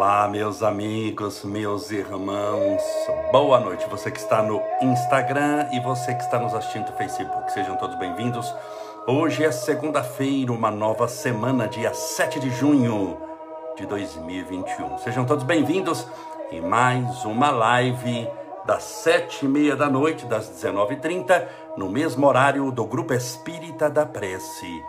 Olá, meus amigos, meus irmãos, boa noite. Você que está no Instagram e você que está nos assistindo no Facebook, sejam todos bem-vindos. Hoje é segunda-feira, uma nova semana, dia 7 de junho de 2021. Sejam todos bem-vindos em mais uma live das sete e meia da noite, das 19h30, no mesmo horário do Grupo Espírita da Prece,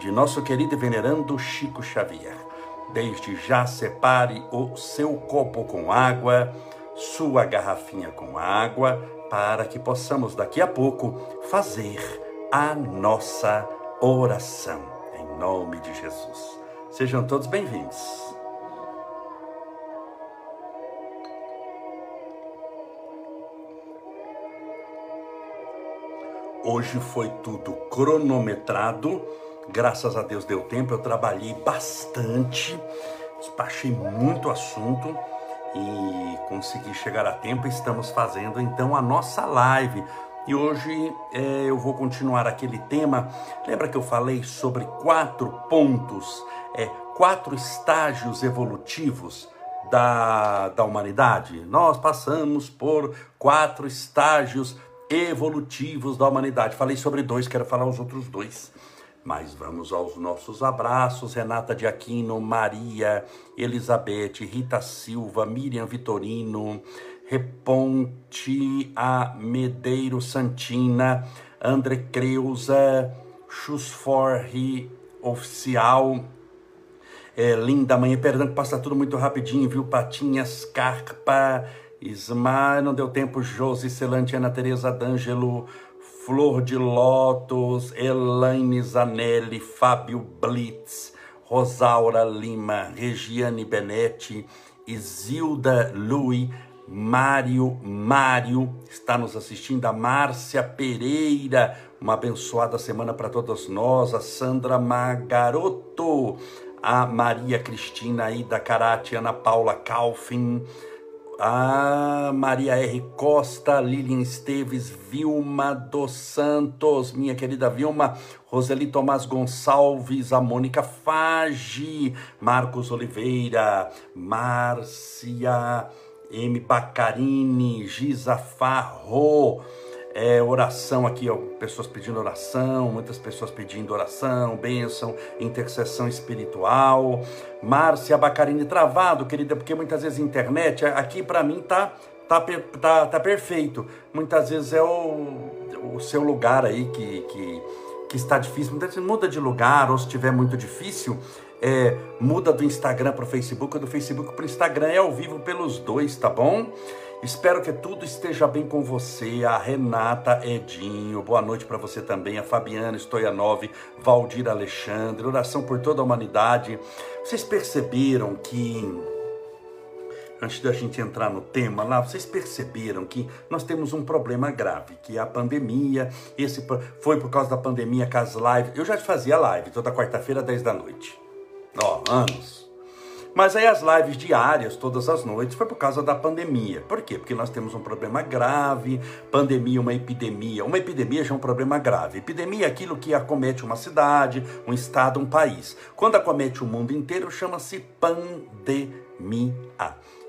de nosso querido e venerando Chico Xavier. Desde já separe o seu copo com água, sua garrafinha com água, para que possamos daqui a pouco fazer a nossa oração. Em nome de Jesus. Sejam todos bem-vindos. Hoje foi tudo cronometrado Graças a Deus deu tempo, eu trabalhei bastante, despachei muito assunto e consegui chegar a tempo. Estamos fazendo então a nossa live. E hoje é, eu vou continuar aquele tema. Lembra que eu falei sobre quatro pontos, é, quatro estágios evolutivos da, da humanidade? Nós passamos por quatro estágios evolutivos da humanidade. Falei sobre dois, quero falar os outros dois. Mas vamos aos nossos abraços: Renata de Aquino, Maria, Elizabeth, Rita Silva, Miriam Vitorino, Reponte a. Medeiro Santina, André Creuza, Chusforri Oficial, é, Linda Mãe, perdão que passa tudo muito rapidinho, viu? Patinhas, Carpa, Ismar, não deu tempo, Josi, Celante, Ana Tereza D'Angelo, Flor de Lótus, Elaine Zanelli, Fábio Blitz, Rosaura Lima, Regiane Benetti, Isilda Lui, Mário Mário. Está nos assistindo, a Márcia Pereira, uma abençoada semana para todos nós, a Sandra Magaroto, a Maria Cristina Ida Karate, Ana Paula Calfin, a Maria R. Costa, Lilian Esteves, Vilma dos Santos, minha querida Vilma, Roseli Tomás Gonçalves, a Mônica Fage, Marcos Oliveira, Márcia M. Bacarini, Giza Farro, é, oração aqui, ó, pessoas pedindo oração, muitas pessoas pedindo oração, bênção, intercessão espiritual. Márcia Bacarini travado, querida, porque muitas vezes internet, aqui para mim tá, tá, tá, tá perfeito. Muitas vezes é o, o seu lugar aí que, que, que está difícil. Muitas vezes muda de lugar, ou se estiver muito difícil, é, muda do Instagram para o Facebook, ou do Facebook para o Instagram, é ao vivo pelos dois, tá bom? Espero que tudo esteja bem com você, a Renata Edinho, boa noite para você também, a Fabiana Stoyanov, Valdir Alexandre, oração por toda a humanidade. Vocês perceberam que, antes da gente entrar no tema lá, vocês perceberam que nós temos um problema grave, que é a pandemia, esse foi por causa da pandemia que as lives, eu já fazia live toda quarta-feira, 10 da noite, ó, anos, mas aí as lives diárias, todas as noites, foi por causa da pandemia. Por quê? Porque nós temos um problema grave, pandemia, uma epidemia. Uma epidemia já é um problema grave. Epidemia é aquilo que acomete uma cidade, um estado, um país. Quando acomete o mundo inteiro, chama-se pandemia.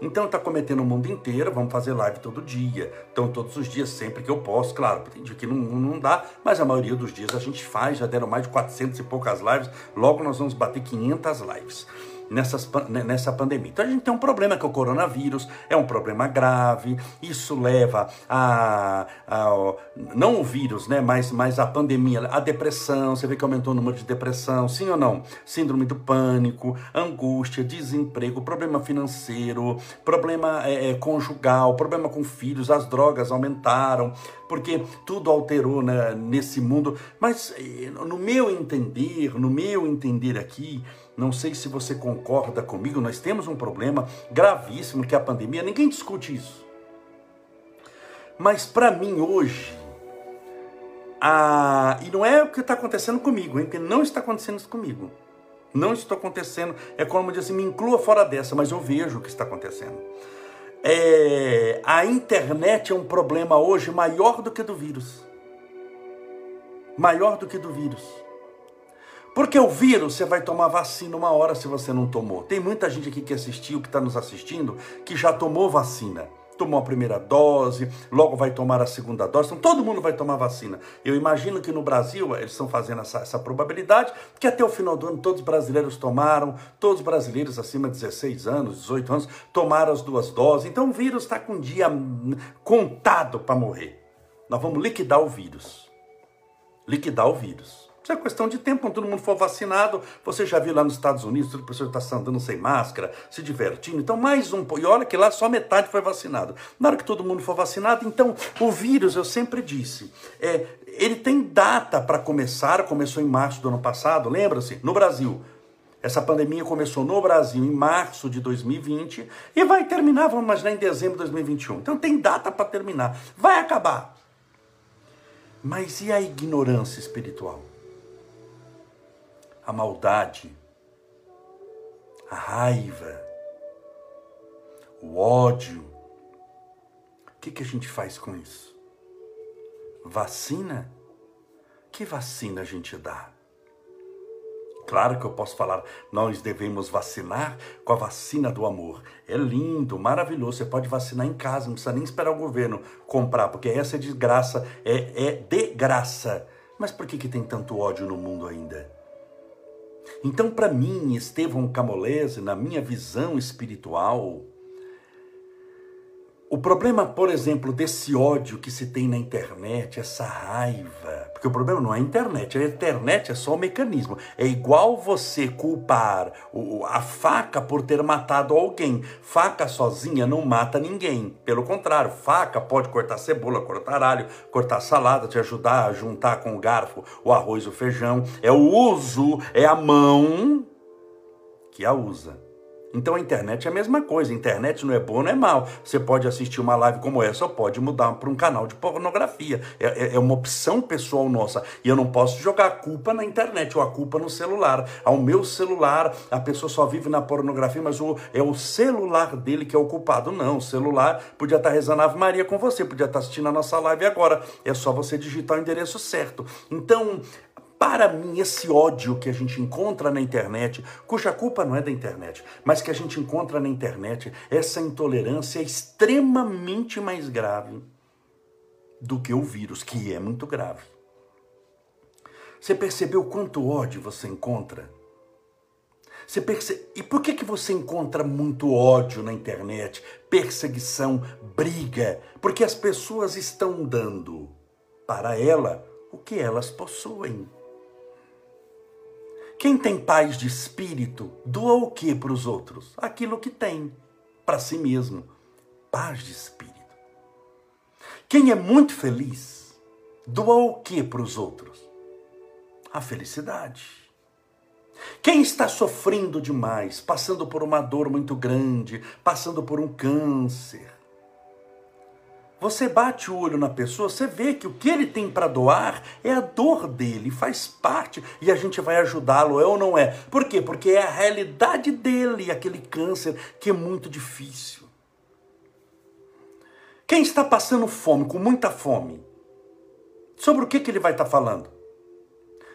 Então está cometendo o mundo inteiro, vamos fazer live todo dia. Então todos os dias, sempre que eu posso, claro, tem dia que não, não dá, mas a maioria dos dias a gente faz, já deram mais de 400 e poucas lives, logo nós vamos bater 500 lives nessas, nessa pandemia. Então a gente tem um problema que é o coronavírus, é um problema grave, isso leva a, a não o vírus, né, mas, mas a pandemia, a depressão, você vê que aumentou o número de depressão, sim ou não? Síndrome do pânico, angústia, desemprego, problema financeiro, problema é, é conjugal, problema com filhos, as drogas aumentaram, porque tudo alterou né, nesse mundo. Mas eh, no meu entender, no meu entender aqui, não sei se você concorda comigo, nós temos um problema gravíssimo que é a pandemia, ninguém discute isso. Mas para mim hoje, a... e não é o que está acontecendo comigo, hein? porque não está acontecendo isso comigo. Não está acontecendo, é como dizer assim, me inclua fora dessa, mas eu vejo o que está acontecendo. É... a internet é um problema hoje maior do que do vírus. Maior do que do vírus. Porque o vírus, você vai tomar vacina uma hora se você não tomou. Tem muita gente aqui que assistiu, que está nos assistindo, que já tomou vacina. Tomou a primeira dose, logo vai tomar a segunda dose. Então todo mundo vai tomar vacina. Eu imagino que no Brasil eles estão fazendo essa, essa probabilidade, que até o final do ano todos os brasileiros tomaram, todos os brasileiros acima de 16 anos, 18 anos, tomaram as duas doses. Então o vírus está com um dia contado para morrer. Nós vamos liquidar o vírus. Liquidar o vírus. Isso é questão de tempo, quando todo mundo for vacinado. Você já viu lá nos Estados Unidos, toda pessoa está andando sem máscara, se divertindo. Então, mais um. E olha que lá só metade foi vacinado. Na hora que todo mundo for vacinado, então, o vírus, eu sempre disse, é, ele tem data para começar. Começou em março do ano passado, lembra-se? No Brasil. Essa pandemia começou no Brasil em março de 2020 e vai terminar, vamos imaginar, em dezembro de 2021. Então tem data para terminar. Vai acabar. Mas e a ignorância espiritual? A maldade, a raiva, o ódio. O que, que a gente faz com isso? Vacina? Que vacina a gente dá? Claro que eu posso falar, nós devemos vacinar com a vacina do amor. É lindo, maravilhoso. Você pode vacinar em casa, não precisa nem esperar o governo comprar, porque essa é de graça, é, é de graça. Mas por que, que tem tanto ódio no mundo ainda? Então, para mim, Estevão Camolese, na minha visão espiritual, o problema, por exemplo, desse ódio que se tem na internet, essa raiva, porque o problema não é a internet, a internet é só o mecanismo. É igual você culpar a faca por ter matado alguém. Faca sozinha não mata ninguém. Pelo contrário, faca pode cortar cebola, cortar alho, cortar salada, te ajudar a juntar com o garfo o arroz, o feijão. É o uso, é a mão que a usa. Então a internet é a mesma coisa. A internet não é boa, não é mal. Você pode assistir uma live como essa ou pode mudar para um canal de pornografia. É, é, é, uma opção pessoal nossa. E eu não posso jogar a culpa na internet ou a culpa no celular. Ao meu celular, a pessoa só vive na pornografia, mas o, é o celular dele que é o culpado. Não, o celular podia estar rezando Ave Maria com você, podia estar assistindo a nossa live agora. É só você digitar o endereço certo. Então, para mim, esse ódio que a gente encontra na internet, cuja culpa não é da internet, mas que a gente encontra na internet, essa intolerância é extremamente mais grave do que o vírus, que é muito grave. Você percebeu quanto ódio você encontra? Você perce... E por que, que você encontra muito ódio na internet, perseguição, briga? Porque as pessoas estão dando para ela o que elas possuem. Quem tem paz de espírito, doa o que para os outros? Aquilo que tem para si mesmo. Paz de espírito. Quem é muito feliz, doa o que para os outros? A felicidade. Quem está sofrendo demais, passando por uma dor muito grande, passando por um câncer, você bate o olho na pessoa, você vê que o que ele tem para doar é a dor dele, faz parte e a gente vai ajudá-lo, é ou não é? Por quê? Porque é a realidade dele, aquele câncer que é muito difícil. Quem está passando fome, com muita fome, sobre o que, que ele vai estar tá falando?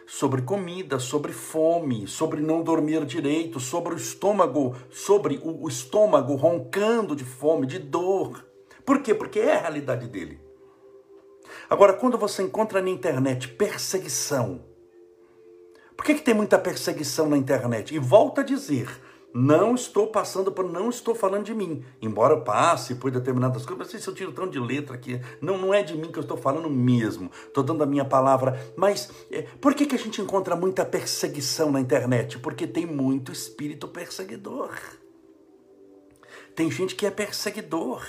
Sobre comida, sobre fome, sobre não dormir direito, sobre o estômago, sobre o estômago roncando de fome, de dor. Por quê? Porque é a realidade dele. Agora, quando você encontra na internet perseguição, por que, que tem muita perseguição na internet? E volta a dizer, não estou passando por, não estou falando de mim. Embora eu passe por determinadas coisas, não sei se eu tiro tão de letra aqui. Não, não é de mim que eu estou falando mesmo. Estou dando a minha palavra. Mas é, por que, que a gente encontra muita perseguição na internet? Porque tem muito espírito perseguidor. Tem gente que é perseguidor.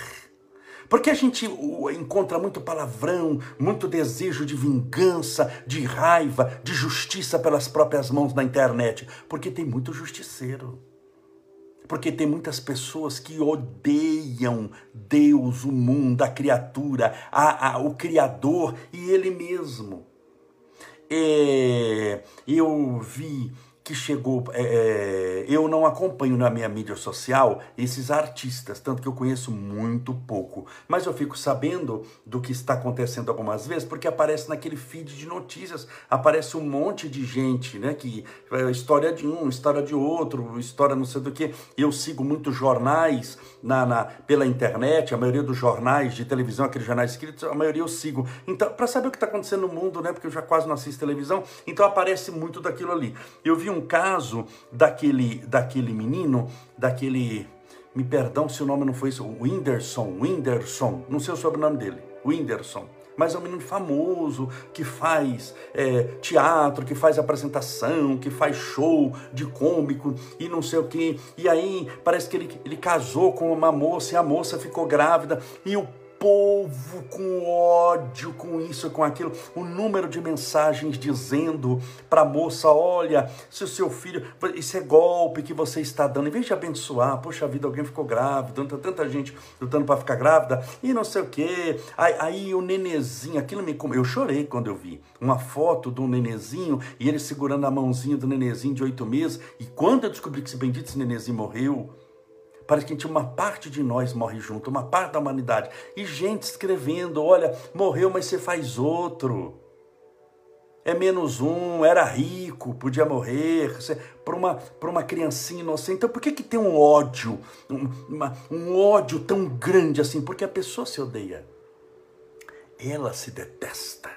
Porque a gente encontra muito palavrão, muito desejo de vingança, de raiva, de justiça pelas próprias mãos na internet? Porque tem muito justiceiro. Porque tem muitas pessoas que odeiam Deus, o mundo, a criatura, a, a, o Criador e Ele mesmo. É, eu vi que chegou. É, é, eu não acompanho na minha mídia social esses artistas, tanto que eu conheço muito pouco. Mas eu fico sabendo do que está acontecendo algumas vezes, porque aparece naquele feed de notícias, aparece um monte de gente, né? Que é, história de um, história de outro, história não sei do que. Eu sigo muitos jornais na, na pela internet, a maioria dos jornais de televisão, aqueles jornais escritos, a maioria eu sigo. Então, para saber o que está acontecendo no mundo, né? Porque eu já quase não assisto televisão, então aparece muito daquilo ali. Eu vi um caso daquele, daquele menino, daquele. Me perdão se o nome não foi isso, o Whindersson, Whindersson, não sei o sobrenome dele, Whindersson mas é um menino famoso que faz é, teatro, que faz apresentação, que faz show de cômico e não sei o que. E aí parece que ele, ele casou com uma moça e a moça ficou grávida e o povo com ódio, com isso, com aquilo, o número de mensagens dizendo para a moça: olha, se o seu filho, isso é golpe que você está dando, em vez de abençoar, poxa vida, alguém ficou grávido, tanta, tanta gente lutando para ficar grávida, e não sei o que. Aí, aí, o nenezinho, aquilo me. Eu chorei quando eu vi uma foto do nenezinho e ele segurando a mãozinha do nenezinho de oito meses, e quando eu descobri que esse bendito esse nenezinho morreu, Parece que uma parte de nós morre junto, uma parte da humanidade. E gente escrevendo: olha, morreu, mas você faz outro. É menos um, era rico, podia morrer, para uma, uma criancinha inocente. Então por que, que tem um ódio, um, uma, um ódio tão grande assim? Porque a pessoa se odeia. Ela se detesta.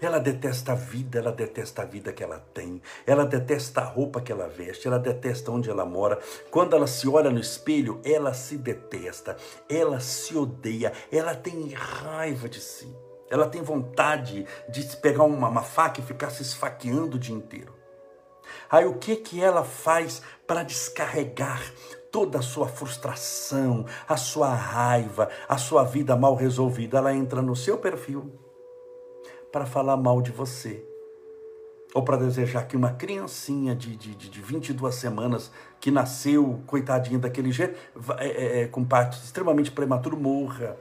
Ela detesta a vida, ela detesta a vida que ela tem, ela detesta a roupa que ela veste, ela detesta onde ela mora. Quando ela se olha no espelho, ela se detesta, ela se odeia, ela tem raiva de si. Ela tem vontade de pegar uma, uma faca e ficar se esfaqueando o dia inteiro. Aí o que que ela faz para descarregar toda a sua frustração, a sua raiva, a sua vida mal resolvida? Ela entra no seu perfil para falar mal de você. Ou para desejar que uma criancinha de, de, de 22 semanas que nasceu, coitadinha daquele jeito, é, é, é, com parto extremamente prematuro, morra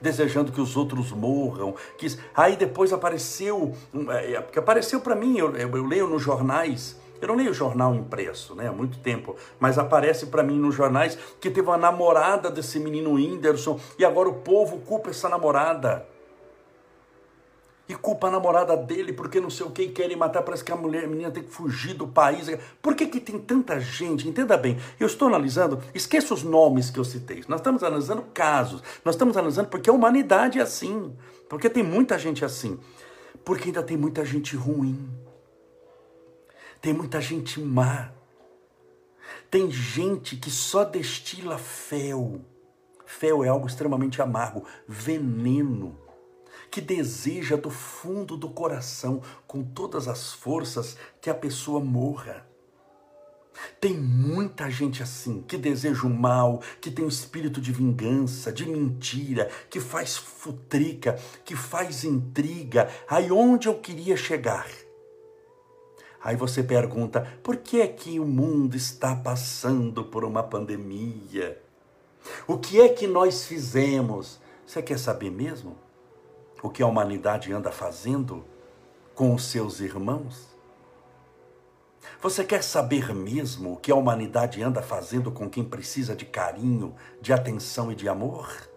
desejando que os outros morram. Que... Aí depois apareceu, é, é, porque apareceu para mim, eu, eu, eu, leio nos jornais, eu não leio jornal impresso, né, há muito tempo, mas aparece para mim nos jornais que teve uma namorada desse menino Whindersson e agora o povo culpa essa namorada e culpa a namorada dele porque não sei o que e querem matar. Parece que a mulher, a menina tem que fugir do país. Por que, que tem tanta gente? Entenda bem, eu estou analisando, esqueça os nomes que eu citei. Nós estamos analisando casos, nós estamos analisando porque a humanidade é assim, porque tem muita gente assim, porque ainda tem muita gente ruim, tem muita gente má, tem gente que só destila fel. Fel é algo extremamente amargo, veneno que deseja do fundo do coração, com todas as forças, que a pessoa morra. Tem muita gente assim, que deseja o mal, que tem o espírito de vingança, de mentira, que faz futrica, que faz intriga. Aí onde eu queria chegar? Aí você pergunta: por que é que o mundo está passando por uma pandemia? O que é que nós fizemos? Você quer saber mesmo? O que a humanidade anda fazendo com os seus irmãos? Você quer saber mesmo o que a humanidade anda fazendo com quem precisa de carinho, de atenção e de amor?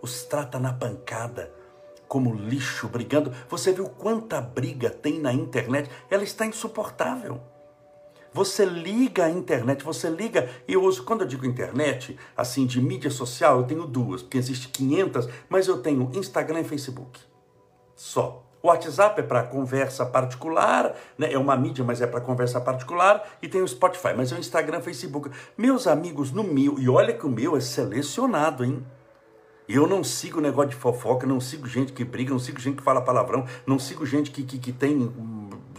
Os trata na pancada, como lixo, brigando. Você viu quanta briga tem na internet? Ela está insuportável. Você liga a internet, você liga, eu uso, quando eu digo internet, assim, de mídia social, eu tenho duas, porque existe 500, mas eu tenho Instagram e Facebook. Só. O WhatsApp é para conversa particular, né? é uma mídia, mas é para conversa particular, e tem o Spotify, mas é o Instagram, Facebook. Meus amigos no meu, e olha que o meu é selecionado, hein? Eu não sigo negócio de fofoca, não sigo gente que briga, não sigo gente que fala palavrão, não sigo gente que, que, que tem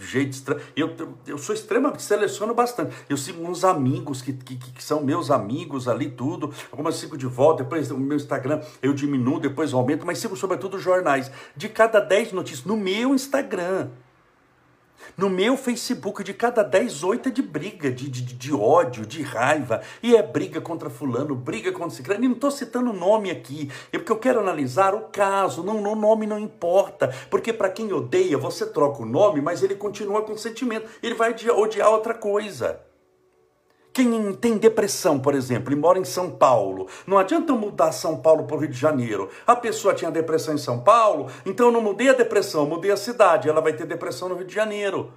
jeito estranho. Eu, eu sou extremamente, seleciono bastante. Eu sigo uns amigos que, que, que são meus amigos ali, tudo. Algumas sigo de volta, depois o meu Instagram eu diminuo, depois aumento, mas sigo sobretudo jornais. De cada 10 notícias no meu Instagram. No meu Facebook, de cada 10, 8 é de briga, de, de, de ódio, de raiva. E é briga contra fulano, briga contra ciclano. E não estou citando nome aqui, é porque eu quero analisar o caso. Não, o nome não importa. Porque para quem odeia, você troca o nome, mas ele continua com sentimento. Ele vai odiar outra coisa. Quem tem depressão, por exemplo, e mora em São Paulo, não adianta eu mudar São Paulo para o Rio de Janeiro. A pessoa tinha depressão em São Paulo, então eu não mudei a depressão, mudei a cidade. Ela vai ter depressão no Rio de Janeiro.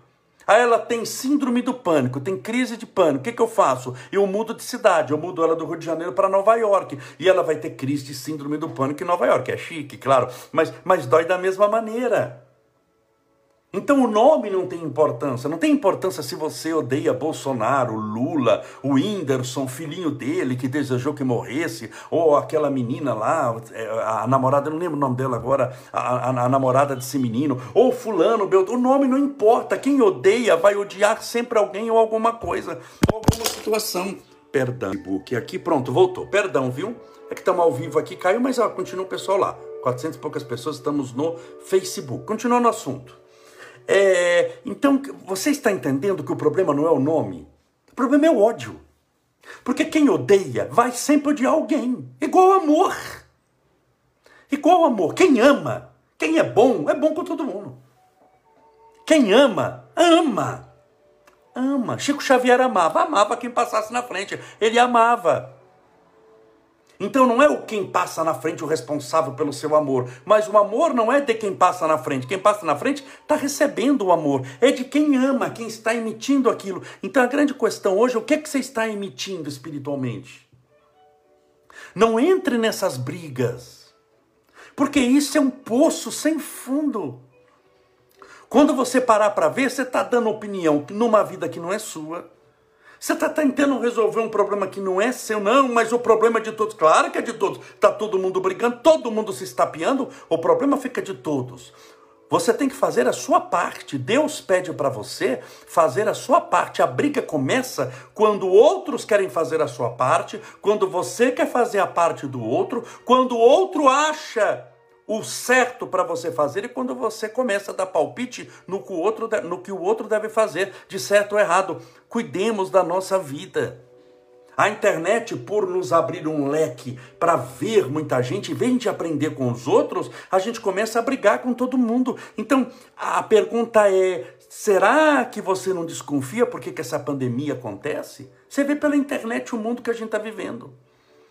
Aí ela tem síndrome do pânico, tem crise de pânico. O que, que eu faço? Eu mudo de cidade, eu mudo ela do Rio de Janeiro para Nova York. E ela vai ter crise de síndrome do pânico em Nova York. É chique, claro, mas, mas dói da mesma maneira. Então o nome não tem importância. Não tem importância se você odeia Bolsonaro, Lula, o Whindersson, filhinho dele que desejou que morresse, ou aquela menina lá, é, a namorada, não lembro o nome dela agora, a, a, a namorada desse menino, ou fulano, o nome não importa. Quem odeia vai odiar sempre alguém ou alguma coisa, ou alguma situação. Perdão, book aqui, pronto, voltou. Perdão, viu? É que estamos ao vivo aqui, caiu, mas ó, continua o pessoal lá. 400 e poucas pessoas, estamos no Facebook. Continua no assunto. É, então, você está entendendo que o problema não é o nome? O problema é o ódio. Porque quem odeia vai sempre odiar alguém. Igual amor. Igual amor. Quem ama, quem é bom, é bom com todo mundo. Quem ama, ama. Ama. Chico Xavier amava. Amava quem passasse na frente. Ele amava. Então não é o quem passa na frente o responsável pelo seu amor, mas o amor não é de quem passa na frente. Quem passa na frente está recebendo o amor, é de quem ama, quem está emitindo aquilo. Então a grande questão hoje é o que, é que você está emitindo espiritualmente. Não entre nessas brigas, porque isso é um poço sem fundo. Quando você parar para ver, você está dando opinião numa vida que não é sua você está tentando resolver um problema que não é seu, não, mas o problema é de todos. Claro que é de todos. Está todo mundo brigando, todo mundo se estapeando, o problema fica de todos. Você tem que fazer a sua parte. Deus pede para você fazer a sua parte. A briga começa quando outros querem fazer a sua parte, quando você quer fazer a parte do outro, quando o outro acha o certo para você fazer e quando você começa a dar palpite no que, o outro, no que o outro deve fazer, de certo ou errado. Cuidemos da nossa vida. A internet, por nos abrir um leque para ver muita gente, em vez de aprender com os outros, a gente começa a brigar com todo mundo. Então, a pergunta é: será que você não desconfia por que, que essa pandemia acontece? Você vê pela internet o mundo que a gente está vivendo.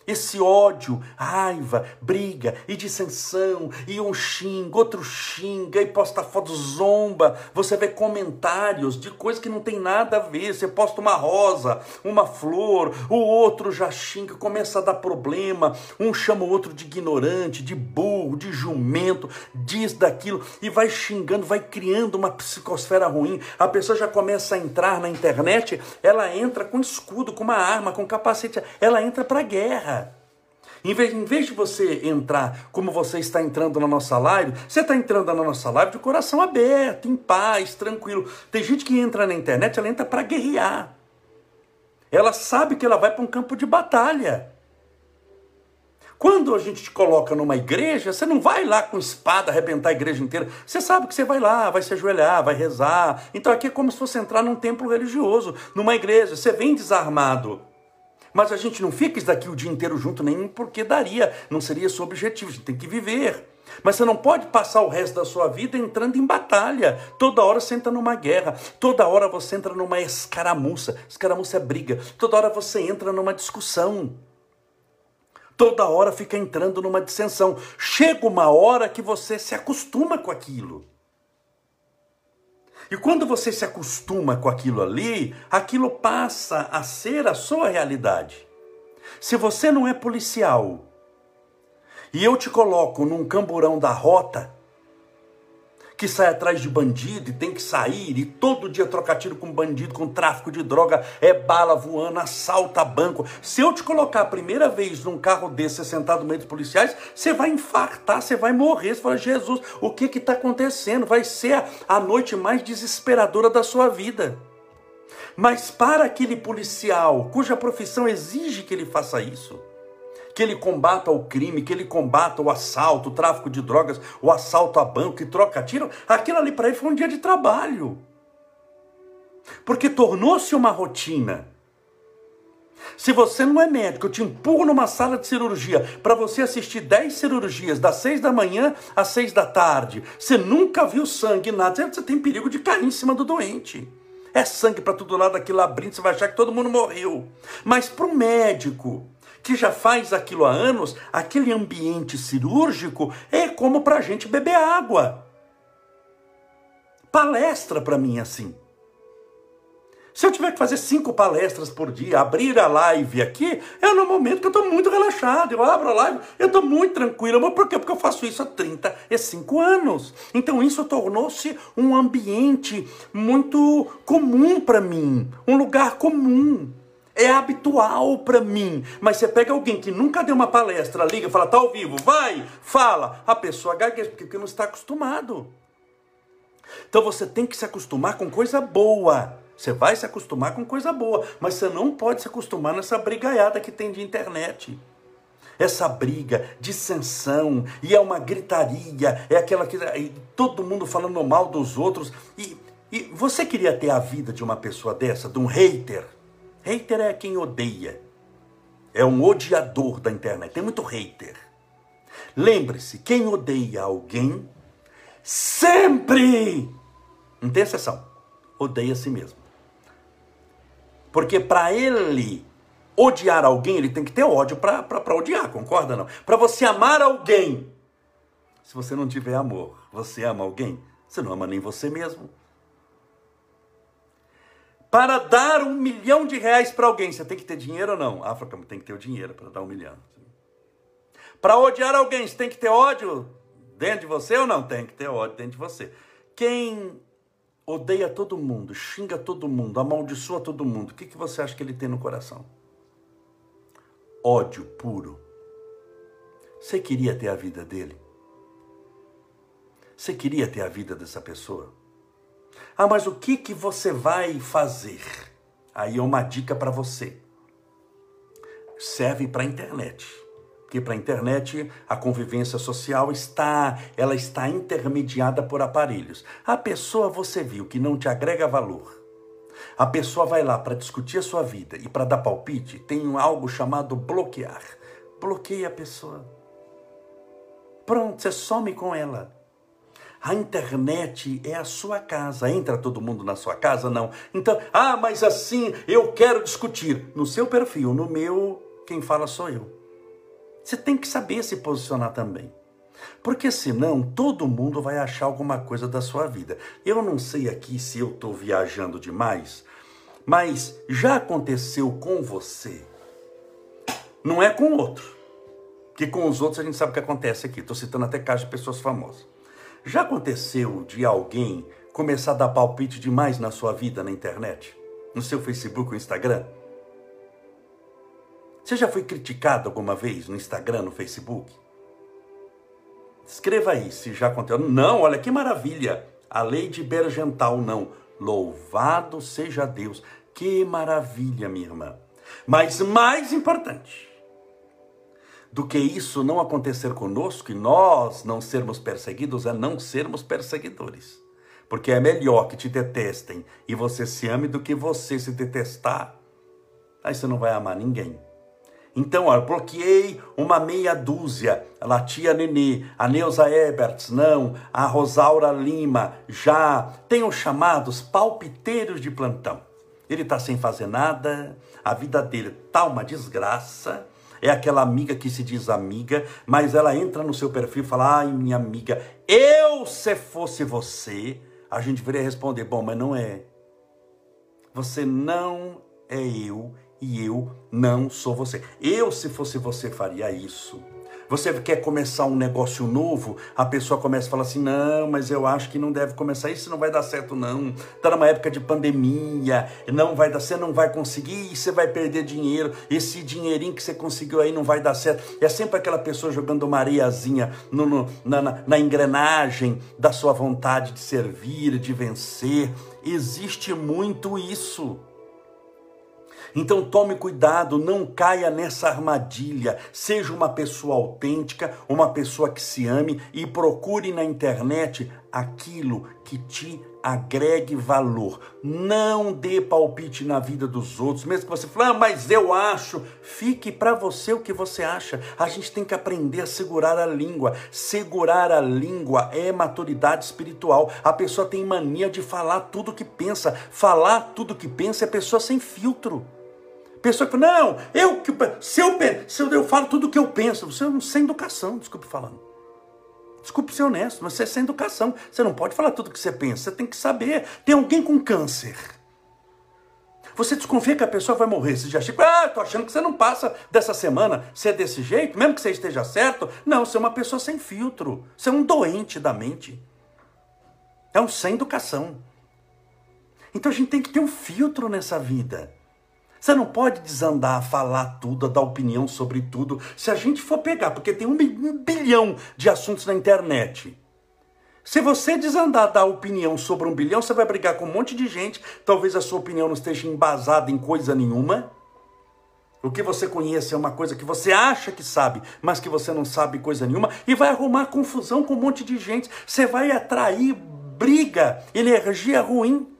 Esse ódio, raiva, briga e dissensão, e um xinga, outro xinga, e posta foto zomba. Você vê comentários de coisas que não tem nada a ver. Você posta uma rosa, uma flor, o outro já xinga, começa a dar problema. Um chama o outro de ignorante, de burro, de jumento, diz daquilo, e vai xingando, vai criando uma psicosfera ruim. A pessoa já começa a entrar na internet, ela entra com escudo, com uma arma, com capacete, ela entra para guerra. Em vez, em vez de você entrar como você está entrando na nossa live, você está entrando na nossa live de coração aberto, em paz, tranquilo. Tem gente que entra na internet, ela entra para guerrear. Ela sabe que ela vai para um campo de batalha. Quando a gente te coloca numa igreja, você não vai lá com espada arrebentar a igreja inteira. Você sabe que você vai lá, vai se ajoelhar, vai rezar. Então aqui é como se fosse entrar num templo religioso, numa igreja. Você vem desarmado. Mas a gente não fica isso daqui o dia inteiro junto, nem porque daria, não seria seu objetivo, a gente tem que viver. Mas você não pode passar o resto da sua vida entrando em batalha. Toda hora você entra numa guerra, toda hora você entra numa escaramuça. Escaramuça é briga. Toda hora você entra numa discussão. Toda hora fica entrando numa dissensão. Chega uma hora que você se acostuma com aquilo. E quando você se acostuma com aquilo ali, aquilo passa a ser a sua realidade. Se você não é policial e eu te coloco num camburão da rota, que sai atrás de bandido e tem que sair e todo dia trocar tiro com bandido, com tráfico de droga, é bala voando, assalta banco. Se eu te colocar a primeira vez num carro desse sentado no meio dos policiais, você vai infartar, você vai morrer. Você fala, Jesus, o que está acontecendo? Vai ser a, a noite mais desesperadora da sua vida. Mas para aquele policial cuja profissão exige que ele faça isso, que ele combata o crime, que ele combata o assalto, o tráfico de drogas, o assalto a banco, que troca tiro, aquilo ali para ele foi um dia de trabalho. Porque tornou-se uma rotina. Se você não é médico, eu te empurro numa sala de cirurgia para você assistir 10 cirurgias das 6 da manhã às 6 da tarde. Você nunca viu sangue, nada. Você tem perigo de cair em cima do doente. É sangue para todo lado, aquilo abrindo, você vai achar que todo mundo morreu. Mas para o médico que já faz aquilo há anos, aquele ambiente cirúrgico é como para a gente beber água. Palestra para mim é assim. Se eu tiver que fazer cinco palestras por dia, abrir a live aqui, é no momento que eu estou muito relaxado. Eu abro a live, eu estou muito tranquilo. Mas por quê? Porque eu faço isso há 35 anos. Então isso tornou-se um ambiente muito comum para mim, um lugar comum. É habitual para mim. Mas você pega alguém que nunca deu uma palestra, liga, fala, tá ao vivo, vai, fala. A pessoa gagueja, porque não está acostumado. Então você tem que se acostumar com coisa boa. Você vai se acostumar com coisa boa, mas você não pode se acostumar nessa brigaiada que tem de internet. Essa briga, dissensão, e é uma gritaria, é aquela que todo mundo falando mal dos outros. E, e você queria ter a vida de uma pessoa dessa, de um hater? Hater é quem odeia. É um odiador da internet. Tem muito hater. Lembre-se, quem odeia alguém sempre, não tem exceção, odeia a si mesmo. Porque para ele odiar alguém, ele tem que ter ódio para odiar, concorda não? Para você amar alguém, se você não tiver amor, você ama alguém? Você não ama nem você mesmo. Para dar um milhão de reais para alguém, você tem que ter dinheiro ou não? África tem que ter o dinheiro para dar um milhão. Para odiar alguém, você tem que ter ódio dentro de você ou não? Tem que ter ódio dentro de você. Quem odeia todo mundo, xinga todo mundo, amaldiçoa todo mundo, o que, que você acha que ele tem no coração? Ódio puro. Você queria ter a vida dele? Você queria ter a vida dessa pessoa? Ah, mas o que, que você vai fazer? Aí é uma dica para você. Serve para a internet porque para a internet a convivência social está, ela está intermediada por aparelhos. A pessoa você viu que não te agrega valor. A pessoa vai lá para discutir a sua vida e para dar palpite, tem algo chamado bloquear. Bloqueia a pessoa. Pronto, você some com ela. A internet é a sua casa. Entra todo mundo na sua casa? Não. Então, ah, mas assim eu quero discutir. No seu perfil, no meu, quem fala sou eu. Você tem que saber se posicionar também. Porque senão todo mundo vai achar alguma coisa da sua vida. Eu não sei aqui se eu estou viajando demais, mas já aconteceu com você. Não é com outro. Que com os outros a gente sabe o que acontece aqui. Estou citando até casos de pessoas famosas. Já aconteceu de alguém começar a dar palpite demais na sua vida na internet? No seu Facebook ou Instagram? Você já foi criticado alguma vez no Instagram, no Facebook? Escreva aí se já aconteceu. Não, olha que maravilha. A lei de Bergental, não. Louvado seja Deus. Que maravilha, minha irmã. Mas mais importante do que isso não acontecer conosco e nós não sermos perseguidos é não sermos perseguidores. Porque é melhor que te detestem e você se ame do que você se detestar. Aí você não vai amar ninguém. Então, ó, bloqueei uma meia dúzia. A tia Nenê, a Neuza Eberts, não. A Rosaura Lima, já. Os chamados palpiteiros de plantão. Ele está sem fazer nada, a vida dele tá uma desgraça. É aquela amiga que se diz amiga, mas ela entra no seu perfil e fala: ai, minha amiga, eu se fosse você, a gente viria responder: bom, mas não é. Você não é eu e eu não sou você. Eu, se fosse você, faria isso. Você quer começar um negócio novo, a pessoa começa a falar assim: não, mas eu acho que não deve começar, isso não vai dar certo, não. Está numa época de pandemia, não vai dar, você não vai conseguir, você vai perder dinheiro, esse dinheirinho que você conseguiu aí não vai dar certo. É sempre aquela pessoa jogando uma areiazinha no, no, na, na, na engrenagem da sua vontade de servir, de vencer. Existe muito isso. Então tome cuidado, não caia nessa armadilha. Seja uma pessoa autêntica, uma pessoa que se ame e procure na internet aquilo que te agregue valor. Não dê palpite na vida dos outros, mesmo que você fale, ah, mas eu acho. Fique para você o que você acha. A gente tem que aprender a segurar a língua. Segurar a língua é maturidade espiritual. A pessoa tem mania de falar tudo que pensa. Falar tudo que pensa é pessoa sem filtro. Pessoa que fala, não, eu, se eu, se eu, eu falo tudo o que eu penso, você não sem educação, desculpe falando. Desculpe ser honesto, mas você é sem educação. Você não pode falar tudo o que você pensa, você tem que saber. Tem alguém com câncer. Você desconfia que a pessoa vai morrer. Você já chega, ah, tô achando que você não passa dessa semana. Você é desse jeito, mesmo que você esteja certo. Não, você é uma pessoa sem filtro. Você é um doente da mente. É um sem educação. Então a gente tem que ter um filtro nessa vida. Você não pode desandar, falar tudo, dar opinião sobre tudo. Se a gente for pegar, porque tem um bilhão de assuntos na internet. Se você desandar, dar opinião sobre um bilhão, você vai brigar com um monte de gente. Talvez a sua opinião não esteja embasada em coisa nenhuma. O que você conhece é uma coisa que você acha que sabe, mas que você não sabe coisa nenhuma. E vai arrumar confusão com um monte de gente. Você vai atrair briga, energia ruim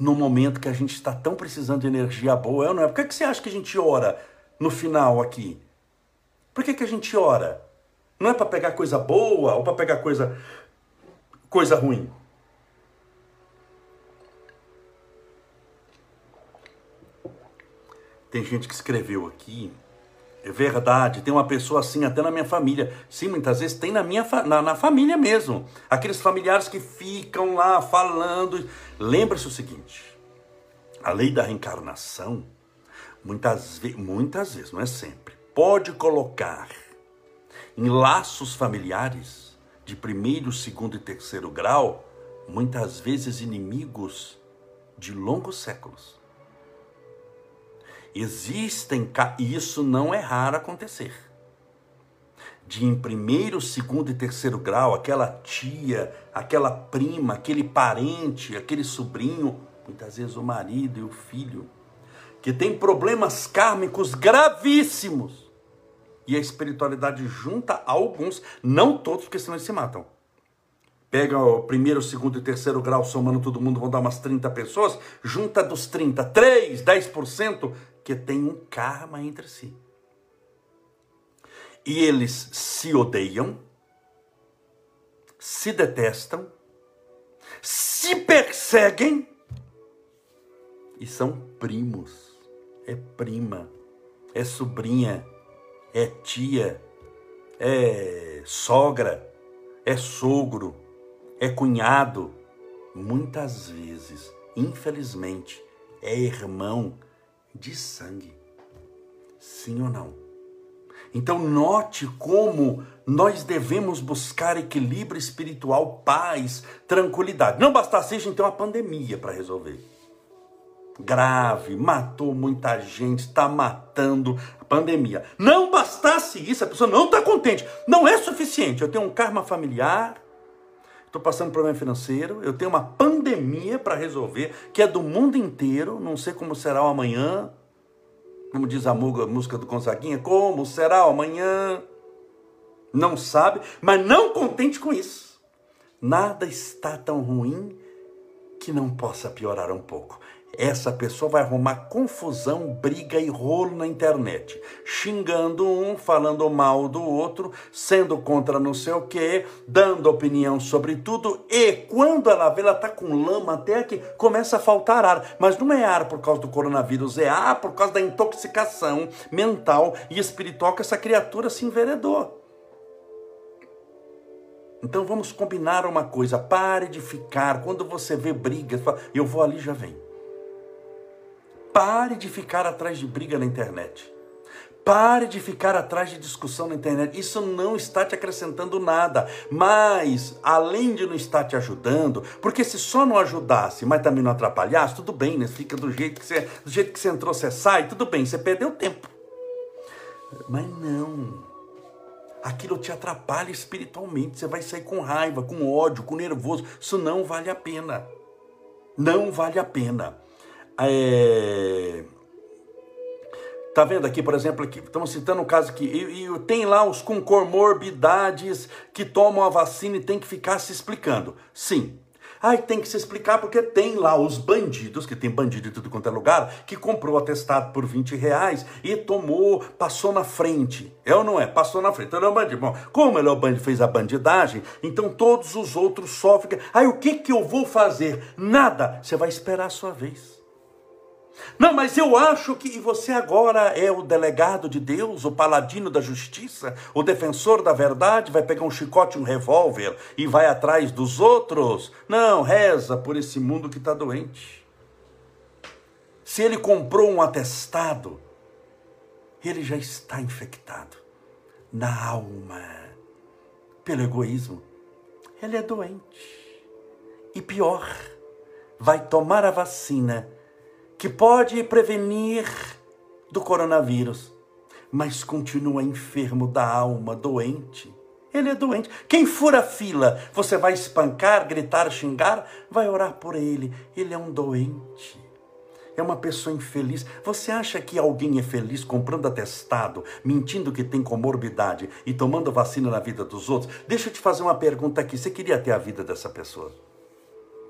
no momento que a gente está tão precisando de energia boa, é não é? Por que, que você acha que a gente ora no final aqui? Por que, que a gente ora? Não é para pegar coisa boa ou para pegar coisa, coisa ruim? Tem gente que escreveu aqui é verdade, tem uma pessoa assim até na minha família. Sim, muitas vezes tem na minha na, na família mesmo. Aqueles familiares que ficam lá falando. Lembre-se o seguinte: a lei da reencarnação, muitas, ve muitas vezes, não é sempre, pode colocar em laços familiares de primeiro, segundo e terceiro grau, muitas vezes inimigos de longos séculos. Existem, e isso não é raro acontecer. De em primeiro, segundo e terceiro grau, aquela tia, aquela prima, aquele parente, aquele sobrinho, muitas vezes o marido e o filho, que tem problemas kármicos gravíssimos. E a espiritualidade junta alguns, não todos, porque senão eles se matam. Pega o primeiro, segundo e terceiro grau, somando todo mundo, vão dar umas 30 pessoas, junta dos 30, 3, 10%, que tem um karma entre si. E eles se odeiam, se detestam, se perseguem e são primos. É prima, é sobrinha, é tia, é sogra, é sogro, é cunhado. Muitas vezes, infelizmente, é irmão de sangue. Sim ou não? Então, note como nós devemos buscar equilíbrio espiritual, paz, tranquilidade. Não bastasse então, a pandemia para resolver. Grave, matou muita gente, está matando a pandemia. Não bastasse isso, a pessoa não está contente. Não é suficiente. Eu tenho um karma familiar, estou passando problema financeiro, eu tenho uma pandemia para resolver, que é do mundo inteiro, não sei como será o amanhã, como diz a música do Gonzaguinha, como será o amanhã, não sabe, mas não contente com isso. Nada está tão ruim que não possa piorar um pouco essa pessoa vai arrumar confusão, briga e rolo na internet, xingando um, falando mal do outro, sendo contra não sei o que, dando opinião sobre tudo, e quando ela vê, ela está com lama até aqui, começa a faltar ar, mas não é ar por causa do coronavírus, é ar por causa da intoxicação mental e espiritual que essa criatura se enveredou. Então vamos combinar uma coisa, pare de ficar, quando você vê brigas, eu vou ali já vem. Pare de ficar atrás de briga na internet. Pare de ficar atrás de discussão na internet. Isso não está te acrescentando nada. Mas, além de não estar te ajudando, porque se só não ajudasse, mas também não atrapalhasse, tudo bem, né? Fica do jeito que você, do jeito que você entrou, você sai, tudo bem, você perdeu tempo. Mas não. Aquilo te atrapalha espiritualmente. Você vai sair com raiva, com ódio, com nervoso. Isso não vale a pena. Não vale a pena. É... Tá vendo aqui, por exemplo, aqui, estamos citando um caso aqui, e, e, tem lá os com comorbidades que tomam a vacina e tem que ficar se explicando. Sim, Ai, tem que se explicar porque tem lá os bandidos, que tem bandido em tudo quanto é lugar, que comprou atestado por 20 reais e tomou, passou na frente. É ou não é? Passou na frente. Ele é um bandido. Bom, como ele é o bandido, fez a bandidagem, então todos os outros sofrem. Ai, o que, que eu vou fazer? Nada. Você vai esperar a sua vez. Não, mas eu acho que você agora é o delegado de Deus, o paladino da justiça, o defensor da verdade, vai pegar um chicote, um revólver e vai atrás dos outros. Não, reza por esse mundo que está doente. Se ele comprou um atestado, ele já está infectado na alma pelo egoísmo. Ele é doente. E pior, vai tomar a vacina que pode prevenir do coronavírus, mas continua enfermo da alma, doente. Ele é doente. Quem fura fila, você vai espancar, gritar, xingar, vai orar por ele. Ele é um doente. É uma pessoa infeliz. Você acha que alguém é feliz comprando atestado, mentindo que tem comorbidade e tomando vacina na vida dos outros? Deixa eu te fazer uma pergunta aqui. Você queria ter a vida dessa pessoa?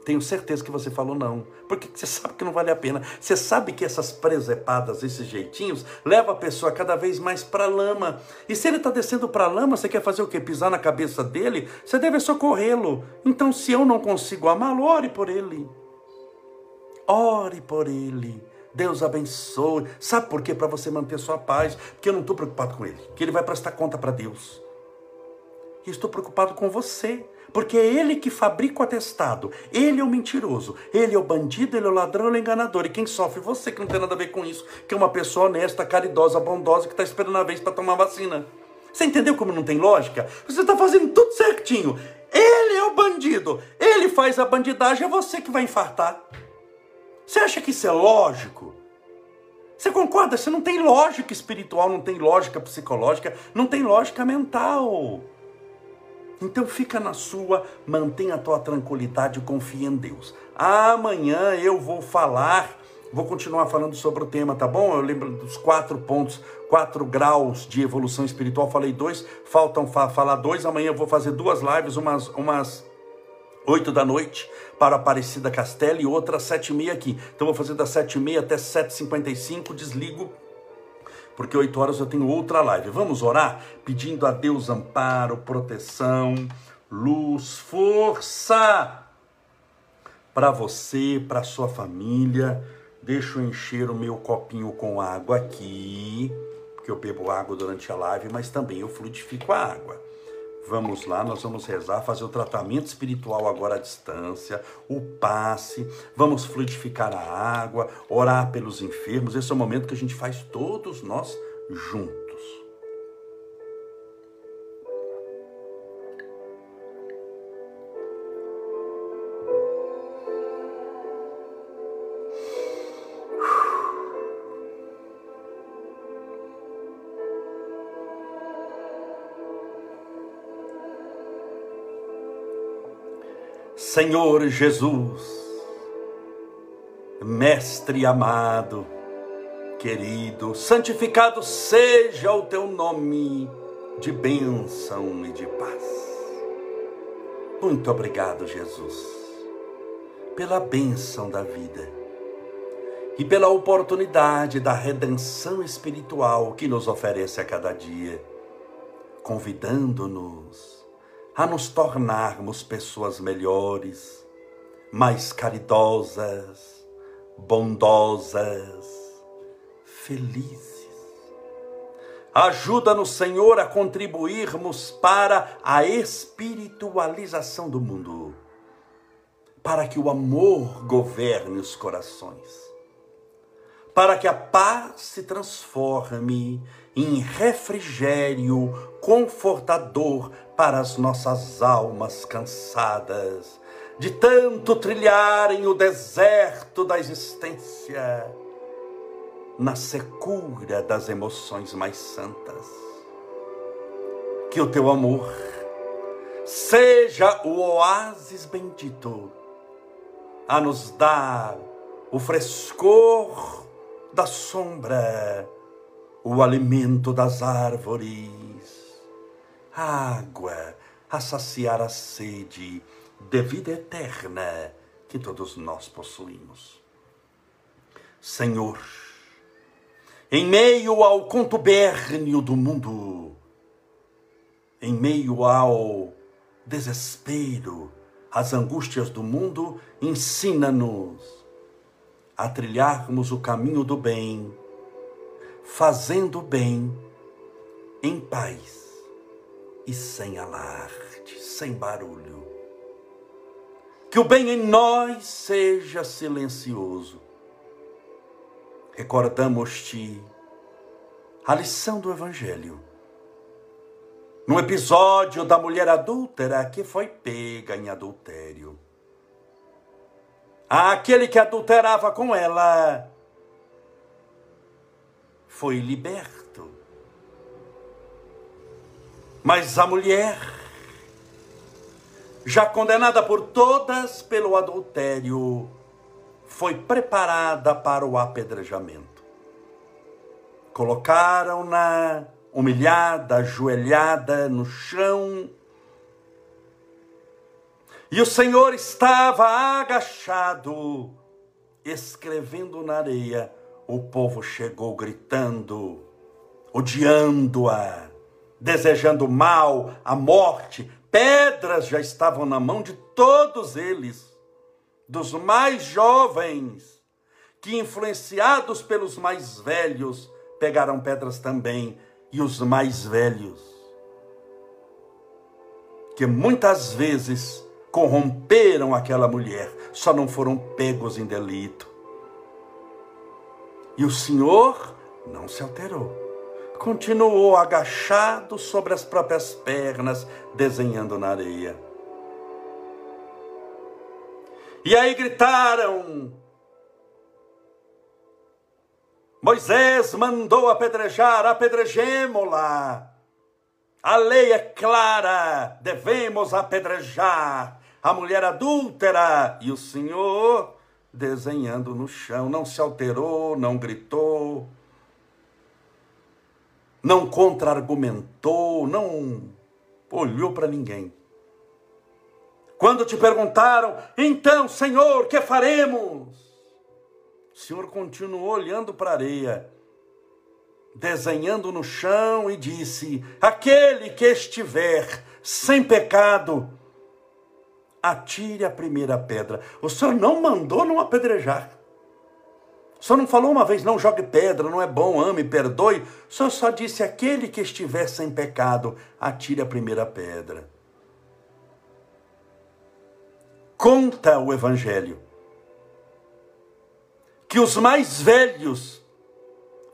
Tenho certeza que você falou não, porque você sabe que não vale a pena. Você sabe que essas presepadas, esses jeitinhos, levam a pessoa cada vez mais para a lama. E se ele está descendo para a lama, você quer fazer o quê? Pisar na cabeça dele? Você deve socorrê-lo. Então, se eu não consigo amá-lo, ore por ele. Ore por ele. Deus abençoe. Sabe por quê? Para você manter sua paz. Porque eu não estou preocupado com ele. Que ele vai prestar conta para Deus. E estou preocupado com você. Porque é ele que fabrica o atestado. Ele é o mentiroso. Ele é o bandido, ele é o ladrão, ele é o enganador. E quem sofre? Você que não tem nada a ver com isso. Que é uma pessoa honesta, caridosa, bondosa, que está esperando a vez para tomar vacina. Você entendeu como não tem lógica? Você está fazendo tudo certinho. Ele é o bandido. Ele faz a bandidagem, é você que vai infartar. Você acha que isso é lógico? Você concorda? Você não tem lógica espiritual, não tem lógica psicológica, não tem lógica mental. Então fica na sua, mantenha a tua tranquilidade e confia em Deus. Amanhã eu vou falar, vou continuar falando sobre o tema, tá bom? Eu lembro dos quatro pontos, quatro graus de evolução espiritual. Falei dois, faltam fa falar dois. Amanhã eu vou fazer duas lives, umas, umas oito da noite para Aparecida Castelo e outra às sete e meia aqui. Então vou fazer das sete e meia até sete e cinquenta e cinco, desligo porque oito horas eu tenho outra live. Vamos orar pedindo a Deus amparo, proteção, luz, força para você, para sua família. Deixa eu encher o meu copinho com água aqui, porque eu bebo água durante a live, mas também eu fluidifico a água. Vamos lá, nós vamos rezar, fazer o tratamento espiritual agora à distância, o passe, vamos fluidificar a água, orar pelos enfermos. Esse é o momento que a gente faz todos nós juntos. Senhor Jesus, Mestre amado, querido, santificado seja o teu nome de bênção e de paz. Muito obrigado, Jesus, pela bênção da vida e pela oportunidade da redenção espiritual que nos oferece a cada dia, convidando-nos a nos tornarmos pessoas melhores, mais caridosas, bondosas, felizes. Ajuda-nos, Senhor, a contribuirmos para a espiritualização do mundo, para que o amor governe os corações para que a paz se transforme em refrigério confortador para as nossas almas cansadas de tanto trilharem o deserto da existência na secura das emoções mais santas. Que o teu amor seja o oásis bendito a nos dar o frescor da sombra, o alimento das árvores, água a saciar a sede de vida eterna que todos nós possuímos. Senhor, em meio ao contubérnio do mundo, em meio ao desespero, às angústias do mundo, ensina-nos a trilharmos o caminho do bem, fazendo bem em paz e sem alarde, sem barulho. Que o bem em nós seja silencioso. Recordamos-te a lição do Evangelho. No episódio da mulher adúltera que foi pega em adultério. Aquele que adulterava com ela foi liberto. Mas a mulher, já condenada por todas pelo adultério, foi preparada para o apedrejamento. Colocaram-na humilhada, ajoelhada no chão. E o Senhor estava agachado, escrevendo na areia. O povo chegou gritando, odiando-a, desejando mal, a morte. Pedras já estavam na mão de todos eles dos mais jovens, que influenciados pelos mais velhos, pegaram pedras também, e os mais velhos, que muitas vezes corromperam aquela mulher, só não foram pegos em delito. E o Senhor não se alterou. Continuou agachado sobre as próprias pernas, desenhando na areia. E aí gritaram: Moisés mandou apedrejar, apedrejemo-la. A lei é clara, devemos apedrejar a mulher adúltera. E o Senhor, desenhando no chão, não se alterou, não gritou, não contra-argumentou, não olhou para ninguém. Quando te perguntaram, então, Senhor, que faremos? O Senhor continuou olhando para a areia, desenhando no chão e disse: Aquele que estiver sem pecado, atire a primeira pedra. O Senhor não mandou não apedrejar. O Senhor não falou uma vez, não jogue pedra, não é bom, ame, perdoe. O Senhor só disse: aquele que estiver sem pecado, atire a primeira pedra conta o Evangelho que os mais velhos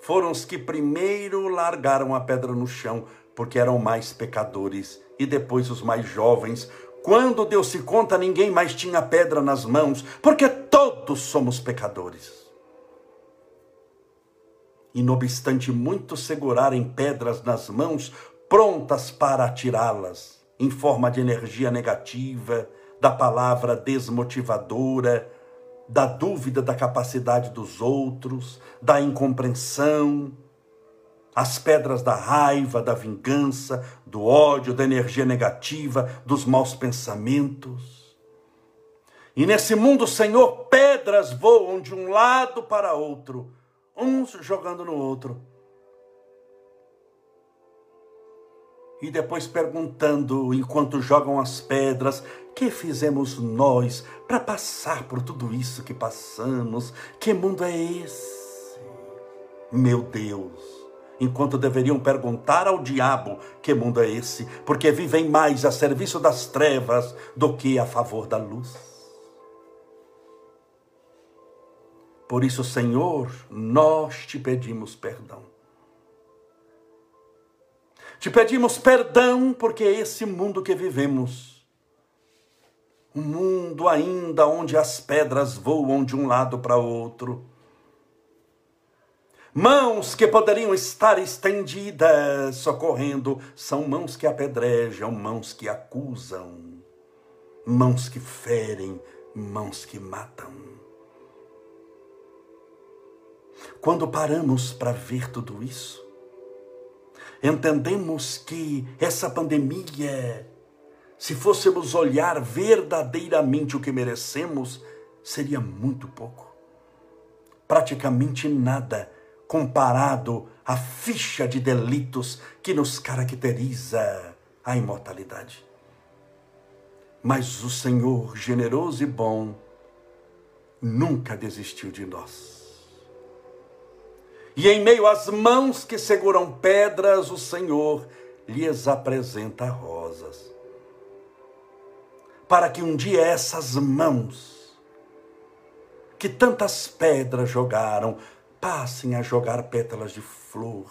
foram os que primeiro largaram a pedra no chão, porque eram mais pecadores, e depois os mais jovens. Quando deu-se conta, ninguém mais tinha pedra nas mãos, porque todos somos pecadores. E não obstante muitos segurarem pedras nas mãos, prontas para atirá-las, em forma de energia negativa, da palavra desmotivadora, da dúvida da capacidade dos outros, da incompreensão, as pedras da raiva, da vingança, do ódio, da energia negativa, dos maus pensamentos. E nesse mundo, Senhor, pedras voam de um lado para outro, uns jogando no outro. E depois perguntando, enquanto jogam as pedras, que fizemos nós para passar por tudo isso que passamos? Que mundo é esse? Meu Deus! Enquanto deveriam perguntar ao diabo que mundo é esse, porque vivem mais a serviço das trevas do que a favor da luz. Por isso, Senhor, nós te pedimos perdão. Te pedimos perdão porque é esse mundo que vivemos um mundo ainda onde as pedras voam de um lado para outro. Mãos que poderiam estar estendidas, socorrendo, são mãos que apedrejam, mãos que acusam, mãos que ferem, mãos que matam. Quando paramos para ver tudo isso, entendemos que essa pandemia se fôssemos olhar verdadeiramente o que merecemos, seria muito pouco. Praticamente nada comparado à ficha de delitos que nos caracteriza a imortalidade. Mas o Senhor, generoso e bom, nunca desistiu de nós. E em meio às mãos que seguram pedras, o Senhor lhes apresenta rosas. Para que um dia essas mãos, que tantas pedras jogaram, passem a jogar pétalas de flor,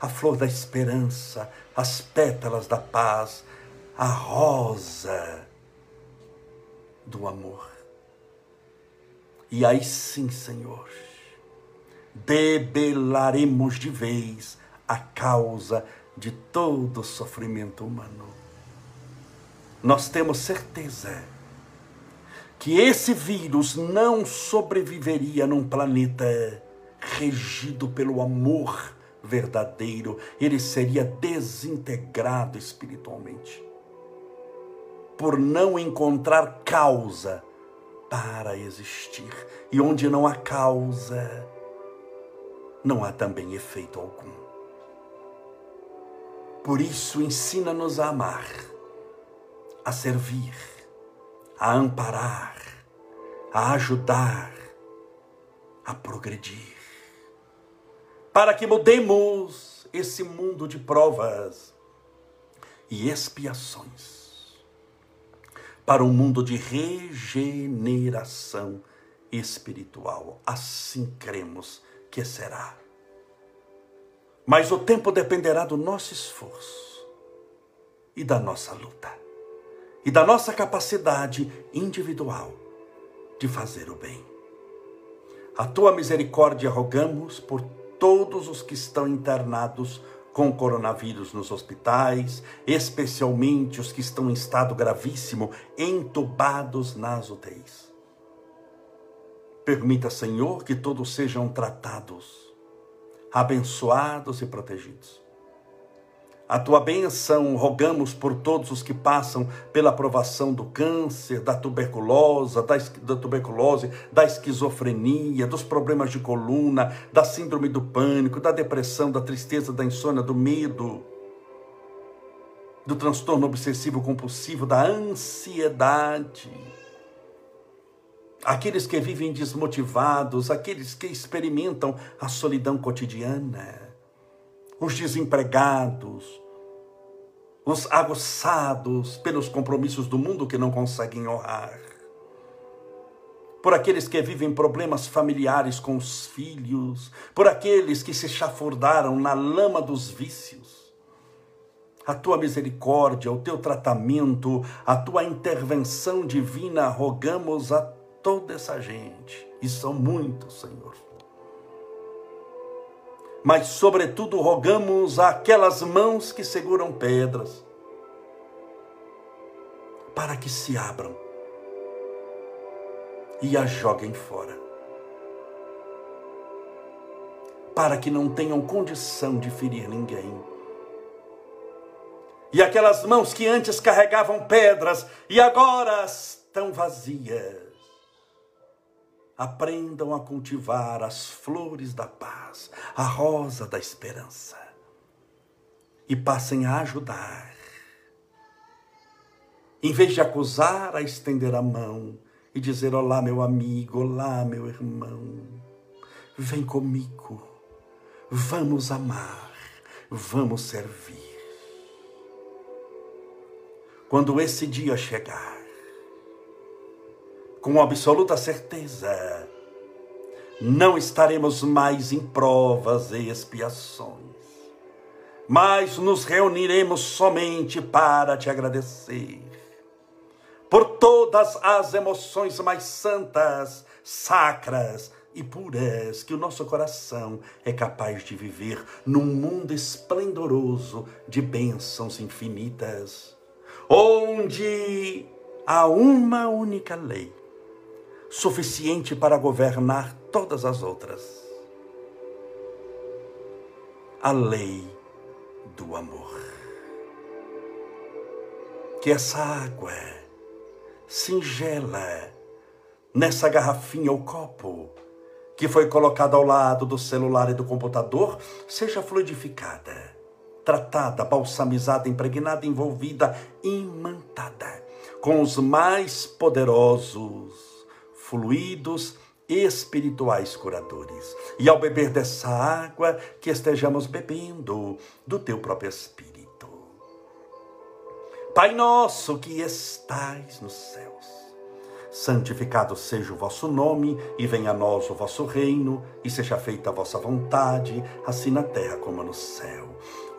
a flor da esperança, as pétalas da paz, a rosa do amor. E aí sim, Senhor, debelaremos de vez a causa de todo sofrimento humano. Nós temos certeza que esse vírus não sobreviveria num planeta regido pelo amor verdadeiro, ele seria desintegrado espiritualmente. Por não encontrar causa para existir. E onde não há causa, não há também efeito algum. Por isso, ensina-nos a amar, a servir, a amparar, a ajudar, a progredir. Para que mudemos esse mundo de provas e expiações para um mundo de regeneração espiritual. Assim cremos que será. Mas o tempo dependerá do nosso esforço e da nossa luta e da nossa capacidade individual de fazer o bem. A tua misericórdia rogamos por todos os que estão internados com coronavírus nos hospitais, especialmente os que estão em estado gravíssimo, entubados nas UTIs. Permita, Senhor, que todos sejam tratados, abençoados e protegidos. A tua benção rogamos por todos os que passam pela aprovação do câncer, da tuberculose, da, da tuberculose, da esquizofrenia, dos problemas de coluna, da síndrome do pânico, da depressão, da tristeza, da insônia, do medo, do transtorno obsessivo compulsivo, da ansiedade aqueles que vivem desmotivados, aqueles que experimentam a solidão cotidiana, os desempregados, os aguçados pelos compromissos do mundo que não conseguem honrar, por aqueles que vivem problemas familiares com os filhos, por aqueles que se chafurdaram na lama dos vícios. A tua misericórdia, o teu tratamento, a tua intervenção divina, rogamos a toda essa gente, e são muitos, Senhor. Mas, sobretudo, rogamos aquelas mãos que seguram pedras, para que se abram e as joguem fora, para que não tenham condição de ferir ninguém. E aquelas mãos que antes carregavam pedras e agora estão vazias, aprendam a cultivar as flores da paz, a rosa da esperança, e passem a ajudar. Em vez de acusar, a estender a mão e dizer: Olá, meu amigo, olá, meu irmão, vem comigo, vamos amar, vamos servir. Quando esse dia chegar, com absoluta certeza, não estaremos mais em provas e expiações, mas nos reuniremos somente para te agradecer por todas as emoções mais santas, sacras e puras que o nosso coração é capaz de viver num mundo esplendoroso de bênçãos infinitas, onde há uma única lei suficiente para governar todas as outras. A lei do amor. que essa água singela nessa garrafinha ou copo que foi colocada ao lado do celular e do computador seja fluidificada, tratada, balsamizada, impregnada, envolvida, imantada com os mais poderosos fluidos espirituais curadores. E ao beber dessa água, que estejamos bebendo do teu próprio Espírito. Pai nosso que estais nos céus, santificado seja o vosso nome, e venha a nós o vosso reino, e seja feita a vossa vontade, assim na terra como no céu.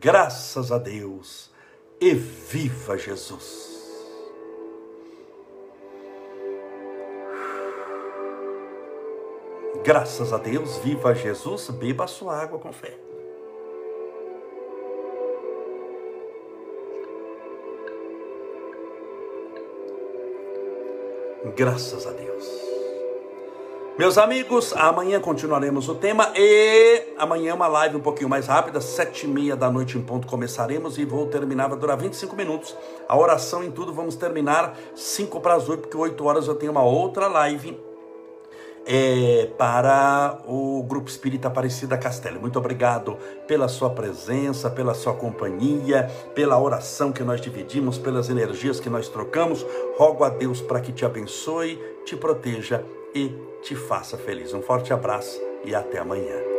Graças a Deus e viva Jesus! Graças a Deus, viva Jesus, beba a sua água com fé. Graças a Deus. Meus amigos, amanhã continuaremos o tema e amanhã uma live um pouquinho mais rápida, sete e meia da noite em ponto começaremos e vou terminar, vai durar 25 minutos. A oração em tudo vamos terminar cinco para as oito, porque oito horas eu tenho uma outra live é, para o Grupo Espírita Aparecida Castelo. Muito obrigado pela sua presença, pela sua companhia, pela oração que nós dividimos, pelas energias que nós trocamos. Rogo a Deus para que te abençoe, te proteja e te faça feliz. Um forte abraço e até amanhã.